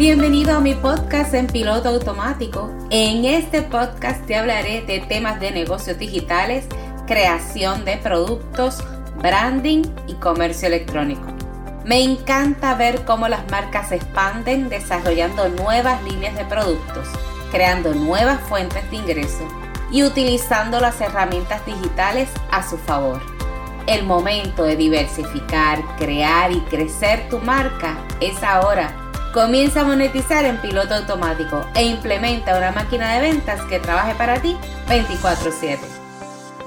Bienvenido a mi podcast en piloto automático. En este podcast te hablaré de temas de negocios digitales, creación de productos, branding y comercio electrónico. Me encanta ver cómo las marcas se expanden desarrollando nuevas líneas de productos, creando nuevas fuentes de ingreso y utilizando las herramientas digitales a su favor. El momento de diversificar, crear y crecer tu marca es ahora. Comienza a monetizar en piloto automático e implementa una máquina de ventas que trabaje para ti 24/7.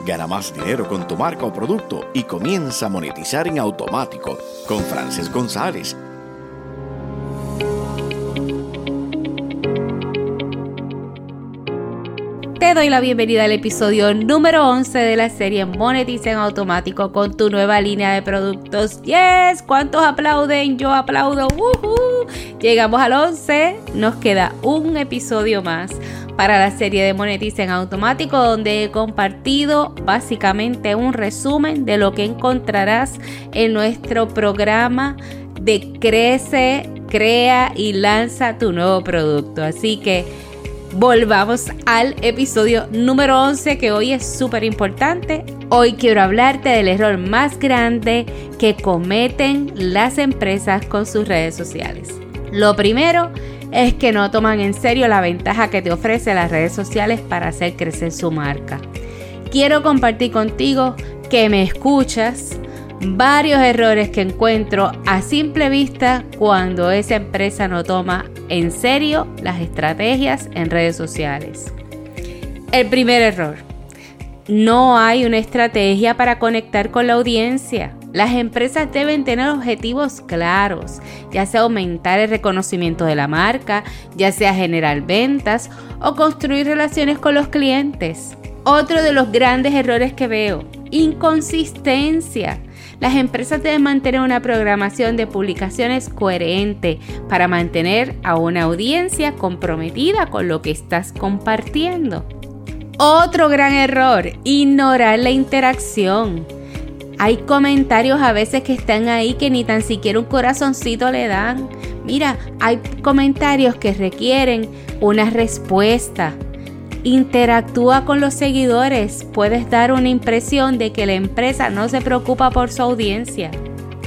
Gana más dinero con tu marca o producto y comienza a monetizar en automático con Frances González Doy la bienvenida al episodio número 11 de la serie Monetiza en Automático con tu nueva línea de productos. ¡Yes! ¿Cuántos aplauden? Yo aplaudo. Llegamos al 11. Nos queda un episodio más para la serie de Monetiza en Automático donde he compartido básicamente un resumen de lo que encontrarás en nuestro programa de Crece, Crea y Lanza tu nuevo producto. Así que volvamos al episodio número 11 que hoy es súper importante. Hoy quiero hablarte del error más grande que cometen las empresas con sus redes sociales. Lo primero es que no toman en serio la ventaja que te ofrece las redes sociales para hacer crecer su marca. Quiero compartir contigo que me escuchas varios errores que encuentro a simple vista cuando esa empresa no toma en serio las estrategias en redes sociales. El primer error. No hay una estrategia para conectar con la audiencia. Las empresas deben tener objetivos claros, ya sea aumentar el reconocimiento de la marca, ya sea generar ventas o construir relaciones con los clientes. Otro de los grandes errores que veo, inconsistencia. Las empresas deben mantener una programación de publicaciones coherente para mantener a una audiencia comprometida con lo que estás compartiendo. Otro gran error, ignorar la interacción. Hay comentarios a veces que están ahí que ni tan siquiera un corazoncito le dan. Mira, hay comentarios que requieren una respuesta interactúa con los seguidores, puedes dar una impresión de que la empresa no se preocupa por su audiencia.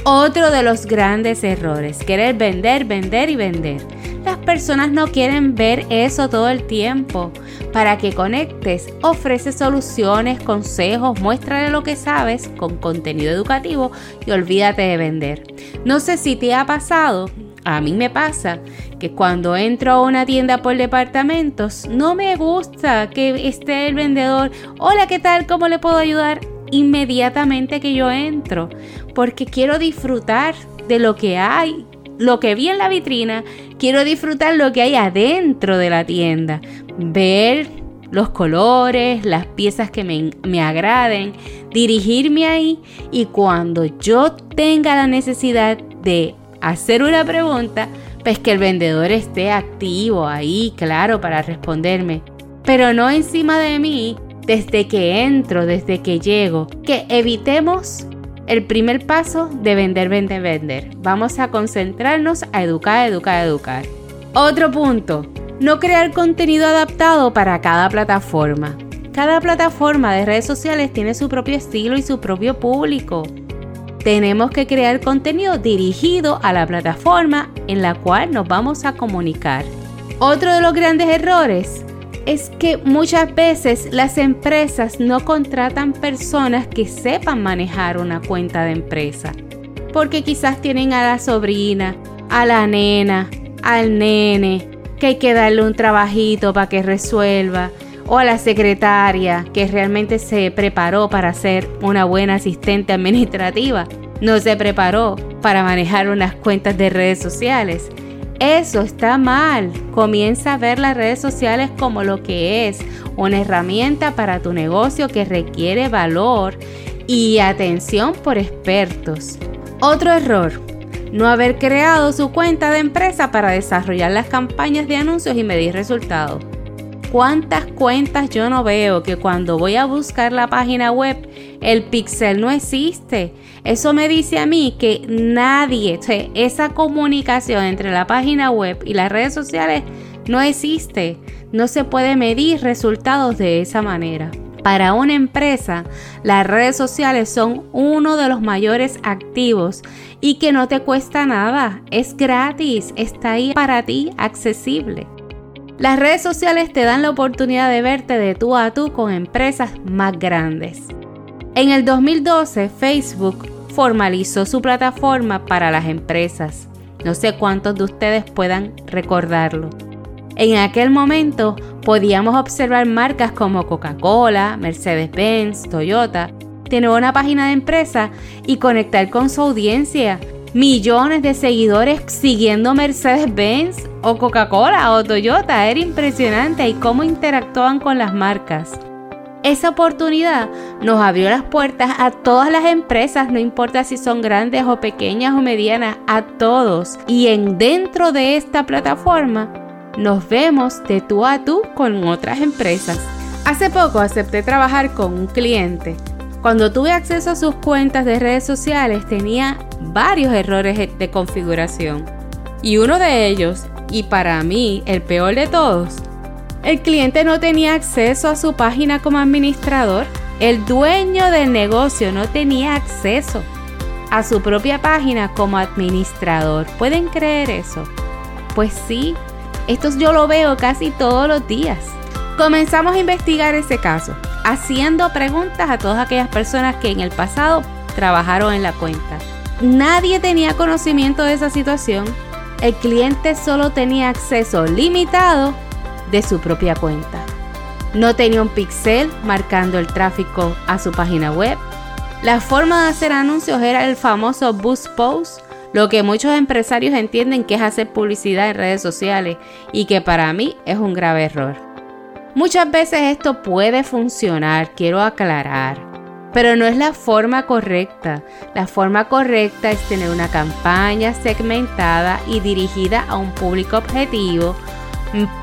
Otro de los grandes errores, querer vender, vender y vender. Las personas no quieren ver eso todo el tiempo. Para que conectes, ofrece soluciones, consejos, muéstrale lo que sabes con contenido educativo y olvídate de vender. No sé si te ha pasado a mí me pasa que cuando entro a una tienda por departamentos, no me gusta que esté el vendedor, hola, ¿qué tal? ¿Cómo le puedo ayudar? Inmediatamente que yo entro, porque quiero disfrutar de lo que hay, lo que vi en la vitrina, quiero disfrutar lo que hay adentro de la tienda, ver los colores, las piezas que me, me, agraden, dirigirme ahí y cuando yo tenga la necesidad de hacer una pregunta, pues que el vendedor esté activo ahí, claro, para responderme. Pero no encima de mí desde que entro, desde que llego. Que evitemos el primer paso de vender, vender, vender. Vamos a concentrarnos a educar, educar, educar. Otro punto, no crear contenido adaptado para cada plataforma. Cada plataforma de redes sociales tiene su propio estilo y su propio público tenemos que crear contenido dirigido a la plataforma en la cual nos vamos a comunicar. Otro de los grandes errores es que muchas veces las empresas no contratan personas que sepan manejar una cuenta de empresa. Porque quizás tienen a la sobrina, a la nena, al nene, que hay que darle un trabajito para que resuelva, o a la secretaria que realmente se preparó para ser una buena asistente administrativa. No se preparó para manejar unas cuentas de redes sociales. Eso está mal. Comienza a ver las redes sociales como lo que es, una herramienta para tu negocio que requiere valor y atención por expertos. Otro error, no haber creado su cuenta de empresa para desarrollar las campañas de anuncios y medir resultados. ¿Cuántas cuentas yo no veo que cuando voy a buscar la página web el pixel no existe? Eso me dice a mí que nadie, esa comunicación entre la página web y las redes sociales no existe. No se puede medir resultados de esa manera. Para una empresa, las redes sociales son uno de los mayores activos y que no te cuesta nada, es gratis, está ahí para ti, accesible. Las redes sociales te dan la oportunidad de verte de tú a tú con empresas más grandes. En el 2012, Facebook formalizó su plataforma para las empresas. No sé cuántos de ustedes puedan recordarlo. En aquel momento podíamos observar marcas como Coca-Cola, Mercedes-Benz, Toyota, tener una página de empresa y conectar con su audiencia. Millones de seguidores siguiendo Mercedes-Benz o Coca-Cola o Toyota. Era impresionante y cómo interactuaban con las marcas. Esa oportunidad nos abrió las puertas a todas las empresas, no importa si son grandes o pequeñas o medianas, a todos. Y en dentro de esta plataforma nos vemos de tú a tú con otras empresas. Hace poco acepté trabajar con un cliente. Cuando tuve acceso a sus cuentas de redes sociales tenía varios errores de configuración. Y uno de ellos, y para mí el peor de todos, el cliente no tenía acceso a su página como administrador. El dueño del negocio no tenía acceso a su propia página como administrador. ¿Pueden creer eso? Pues sí, esto yo lo veo casi todos los días. Comenzamos a investigar ese caso, haciendo preguntas a todas aquellas personas que en el pasado trabajaron en la cuenta. Nadie tenía conocimiento de esa situación. El cliente solo tenía acceso limitado de su propia cuenta. No tenía un pixel marcando el tráfico a su página web. La forma de hacer anuncios era el famoso boost post lo que muchos empresarios entienden que es hacer publicidad en redes sociales y que para mí es un grave error. Muchas veces esto puede funcionar, quiero aclarar, pero no es la forma correcta. La forma correcta es tener una campaña segmentada y dirigida a un público objetivo,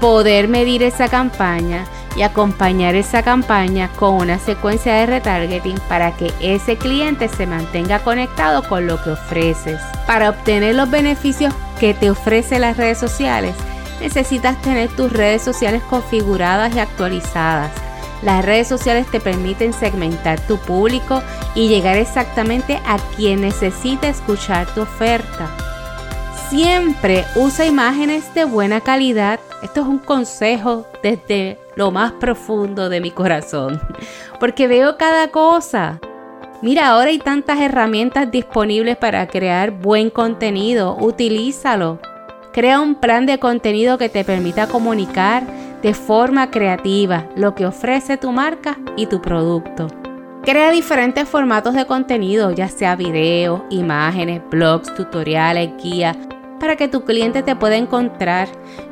poder medir esa campaña y acompañar esa campaña con una secuencia de retargeting para que ese cliente se mantenga conectado con lo que ofreces. Para obtener los beneficios que te ofrece las redes sociales, necesitas tener tus redes sociales configuradas y actualizadas. Las redes sociales te permiten segmentar tu público y llegar exactamente a quien necesita escuchar tu oferta. Siempre usa imágenes de buena calidad. Esto es un consejo desde lo más profundo de mi corazón, porque veo cada cosa. Mira, ahora hay tantas herramientas disponibles para crear buen contenido, utilízalo. Crea un plan de contenido que te permita comunicar de forma creativa lo que ofrece tu marca y tu producto. Crea diferentes formatos de contenido, ya sea videos, imágenes, blogs, tutoriales, guías, para que tu cliente te pueda encontrar.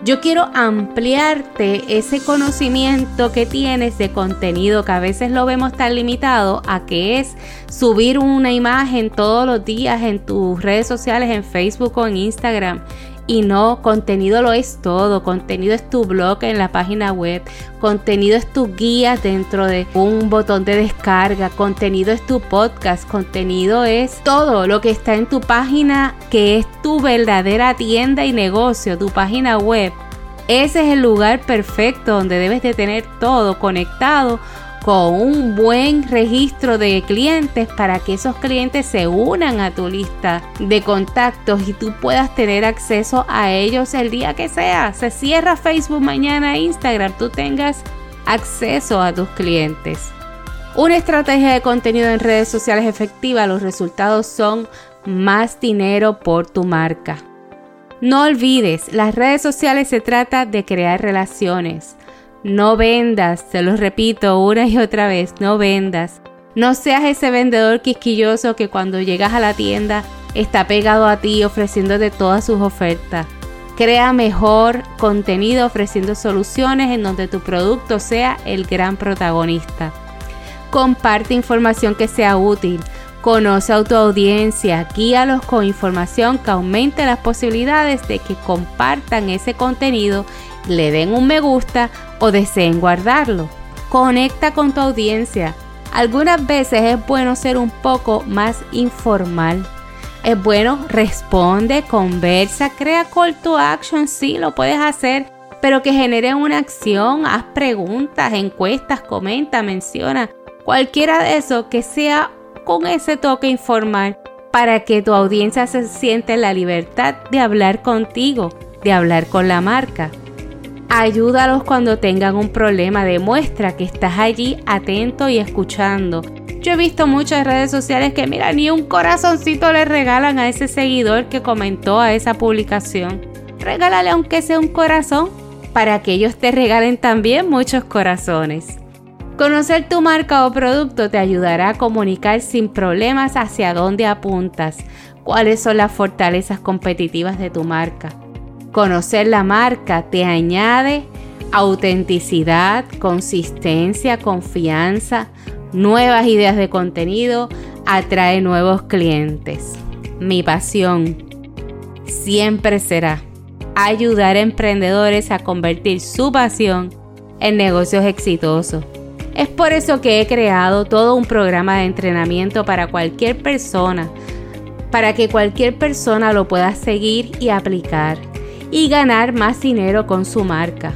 Yo quiero ampliarte ese conocimiento que tienes de contenido que a veces lo vemos tan limitado a que es subir una imagen todos los días en tus redes sociales, en Facebook o en Instagram y no, contenido lo es todo. Contenido es tu blog en la página web. Contenido es tu guía dentro de un botón de descarga. Contenido es tu podcast. Contenido es todo lo que está en tu página que es tu verdadera tienda y negocio, tu página web. Ese es el lugar perfecto donde debes de tener todo conectado con un buen registro de clientes para que esos clientes se unan a tu lista de contactos y tú puedas tener acceso a ellos el día que sea. Se cierra Facebook mañana, Instagram, tú tengas acceso a tus clientes. Una estrategia de contenido en redes sociales efectiva, los resultados son más dinero por tu marca. No olvides, las redes sociales se trata de crear relaciones. No vendas, te lo repito una y otra vez, no vendas. No seas ese vendedor quisquilloso que cuando llegas a la tienda está pegado a ti ofreciéndote todas sus ofertas. Crea mejor contenido ofreciendo soluciones en donde tu producto sea el gran protagonista. Comparte información que sea útil. Conoce a tu audiencia, guíalos con información que aumente las posibilidades de que compartan ese contenido, le den un me gusta o deseen guardarlo. Conecta con tu audiencia. Algunas veces es bueno ser un poco más informal. Es bueno, responde, conversa, crea call to action, sí, lo puedes hacer, pero que genere una acción, haz preguntas, encuestas, comenta, menciona, cualquiera de eso que sea con ese toque informal para que tu audiencia se siente la libertad de hablar contigo, de hablar con la marca. Ayúdalos cuando tengan un problema, demuestra que estás allí atento y escuchando. Yo he visto muchas redes sociales que, mira, ni un corazoncito le regalan a ese seguidor que comentó a esa publicación. Regálale aunque sea un corazón, para que ellos te regalen también muchos corazones. Conocer tu marca o producto te ayudará a comunicar sin problemas hacia dónde apuntas, cuáles son las fortalezas competitivas de tu marca. Conocer la marca te añade autenticidad, consistencia, confianza, nuevas ideas de contenido, atrae nuevos clientes. Mi pasión siempre será ayudar a emprendedores a convertir su pasión en negocios exitosos. Es por eso que he creado todo un programa de entrenamiento para cualquier persona, para que cualquier persona lo pueda seguir y aplicar y ganar más dinero con su marca.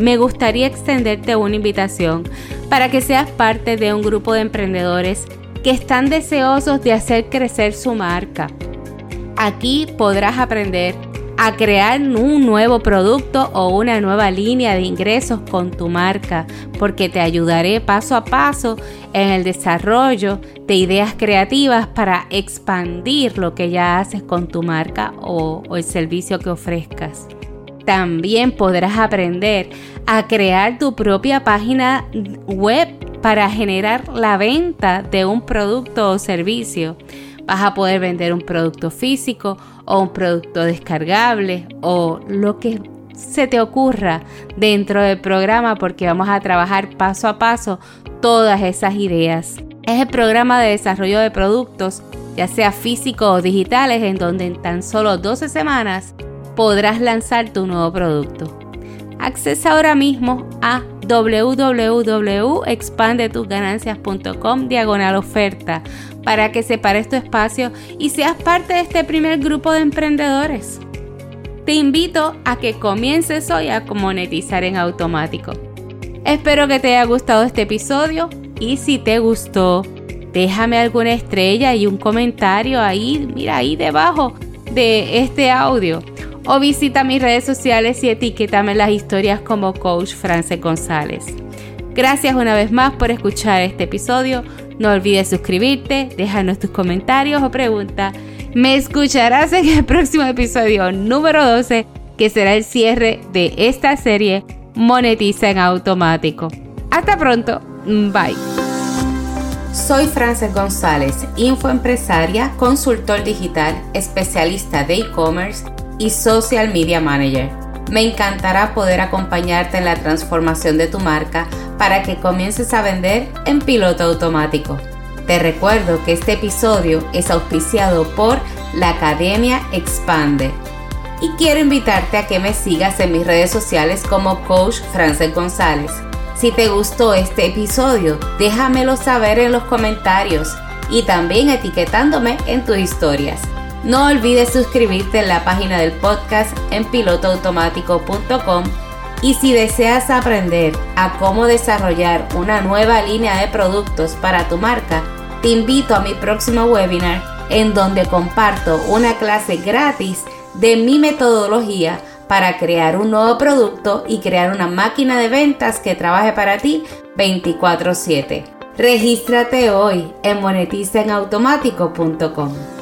Me gustaría extenderte una invitación para que seas parte de un grupo de emprendedores que están deseosos de hacer crecer su marca. Aquí podrás aprender a crear un nuevo producto o una nueva línea de ingresos con tu marca, porque te ayudaré paso a paso en el desarrollo de ideas creativas para expandir lo que ya haces con tu marca o, el servicio que ofrezcas. También podrás aprender a crear tu propia página web para generar la venta de un producto o servicio. Vas a poder vender un producto físico o un producto descargable o lo que se te ocurra dentro del programa porque vamos a trabajar paso a paso todas esas ideas. Es el programa de desarrollo de productos, ya sea físicos o digitales, en donde en tan solo 12 semanas podrás lanzar tu nuevo producto. Accesa ahora mismo a www.expandetusganancias.com diagonal oferta para que separes tu espacio y seas parte de este primer grupo de emprendedores. Te invito a que comiences hoy a monetizar en automático. Espero que te haya gustado este episodio y si te gustó, déjame alguna estrella y un comentario ahí, mira ahí debajo de este audio. O visita mis redes sociales y etiquétame las historias como Coach France González. Gracias una vez más por escuchar este episodio. No olvides suscribirte, déjanos tus comentarios o preguntas. Me escucharás en el próximo episodio número 12, que será el cierre de esta serie Monetiza en Automático. Hasta pronto, bye. Soy Frances González, infoempresaria, consultor digital, especialista de e-commerce y social media manager. Me encantará poder acompañarte en la transformación de tu marca para que comiences a vender en piloto automático. Te recuerdo que este episodio es auspiciado por la Academia Expande y quiero invitarte a que me sigas en mis redes sociales como Coach Frances González. Si te gustó este episodio, déjamelo saber en los comentarios y también etiquetándome en tus historias. No olvides suscribirte en la página del podcast en pilotoautomático.com y si deseas aprender a cómo desarrollar una nueva línea de productos para tu marca, te invito a mi próximo webinar en donde comparto una clase gratis de mi metodología para crear un nuevo producto y crear una máquina de ventas que trabaje para ti 24/7. Regístrate hoy en monetizaenautomático.com.